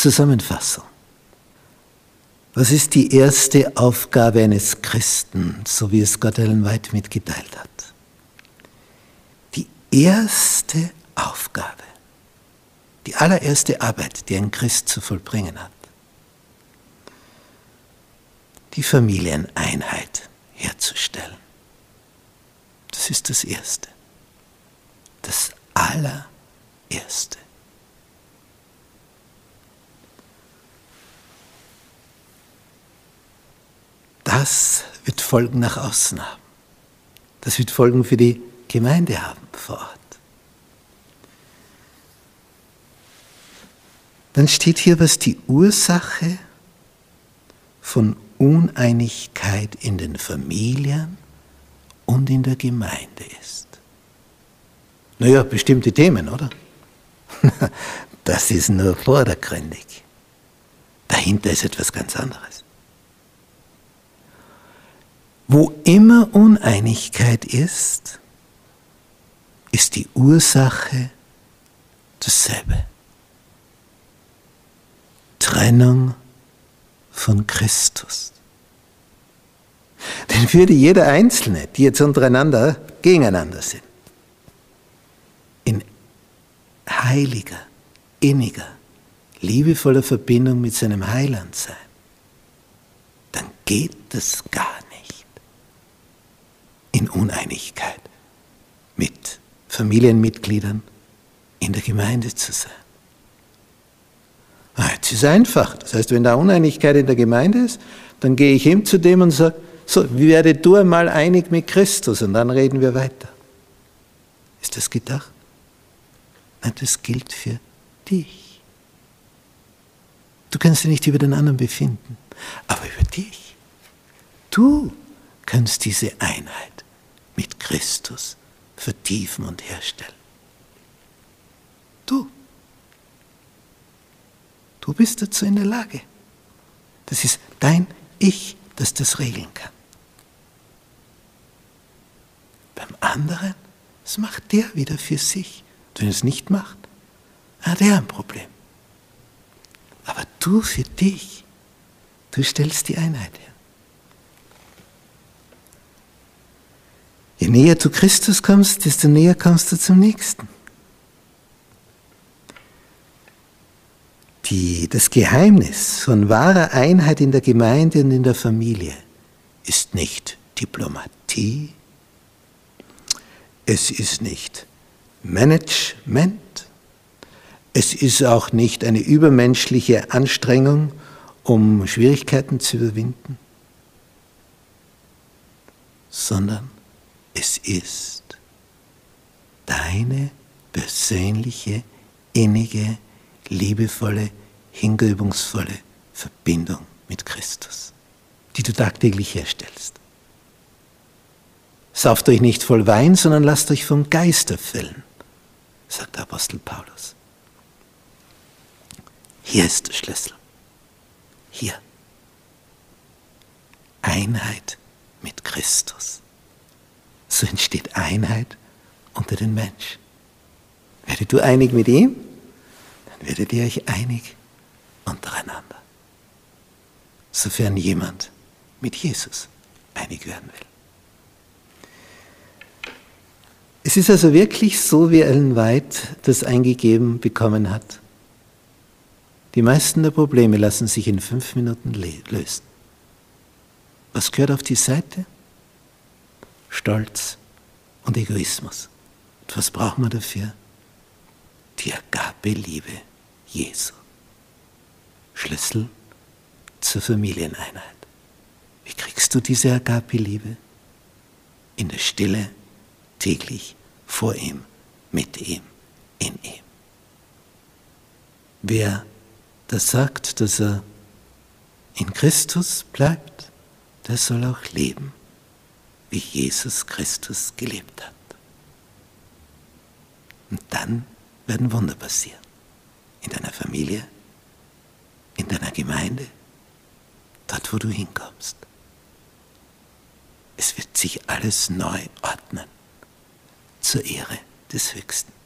Zusammenfassung. Was ist die erste Aufgabe eines Christen, so wie es Gott Ellen White mitgeteilt hat? Die erste Aufgabe, die allererste Arbeit, die ein Christ zu vollbringen hat, die Familieneinheit herzustellen. Das ist das Erste. Das allererste. Das wird Folgen nach außen haben. Das wird Folgen für die Gemeinde haben vor Ort. Dann steht hier, was die Ursache von Uneinigkeit in den Familien und in der Gemeinde ist. Naja, bestimmte Themen, oder? Das ist nur vordergründig. Dahinter ist etwas ganz anderes. Wo immer Uneinigkeit ist, ist die Ursache dasselbe. Trennung von Christus. Denn würde jeder Einzelne, die jetzt untereinander gegeneinander sind, in heiliger, inniger, liebevoller Verbindung mit seinem Heiland sein, dann geht das gar nicht in Uneinigkeit mit Familienmitgliedern in der Gemeinde zu sein. Ah, jetzt ist einfach. Das heißt, wenn da Uneinigkeit in der Gemeinde ist, dann gehe ich hin zu dem und sage, so, werde du einmal einig mit Christus und dann reden wir weiter. Ist das gedacht? Nein, das gilt für dich. Du kannst dich nicht über den anderen befinden, aber über dich. Du kannst diese Einheit mit Christus vertiefen und herstellen. Du. Du bist dazu in der Lage. Das ist dein Ich, das das regeln kann. Beim anderen, das macht der wieder für sich. Wenn er es nicht macht, hat er ein Problem. Aber du für dich, du stellst die Einheit her. Näher du Christus kommst, desto näher kommst du zum Nächsten. Die, das Geheimnis von wahrer Einheit in der Gemeinde und in der Familie ist nicht Diplomatie, es ist nicht Management, es ist auch nicht eine übermenschliche Anstrengung, um Schwierigkeiten zu überwinden, sondern es ist deine persönliche, innige, liebevolle, hingebungsvolle Verbindung mit Christus, die du tagtäglich herstellst. Sauft euch nicht voll Wein, sondern lasst euch vom Geist erfüllen, sagt der Apostel Paulus. Hier ist der Schlüssel. Hier. Einheit mit Christus. So entsteht Einheit unter den Menschen. Werdet du einig mit ihm, dann werdet ihr euch einig untereinander. Sofern jemand mit Jesus einig werden will. Es ist also wirklich so, wie Ellen White das eingegeben bekommen hat. Die meisten der Probleme lassen sich in fünf Minuten lösen. Was gehört auf die Seite? Stolz und Egoismus. Und was braucht man dafür? Die Agape-Liebe Jesu. Schlüssel zur Familieneinheit. Wie kriegst du diese Agape-Liebe? In der Stille täglich vor ihm, mit ihm, in ihm. Wer das sagt, dass er in Christus bleibt, der soll auch leben, wie Jesus Christus gelebt hat. Und dann werden Wunder passieren. In deiner Familie, in deiner Gemeinde, dort wo du hinkommst. Es wird sich alles neu ordnen zur Ehre des Höchsten.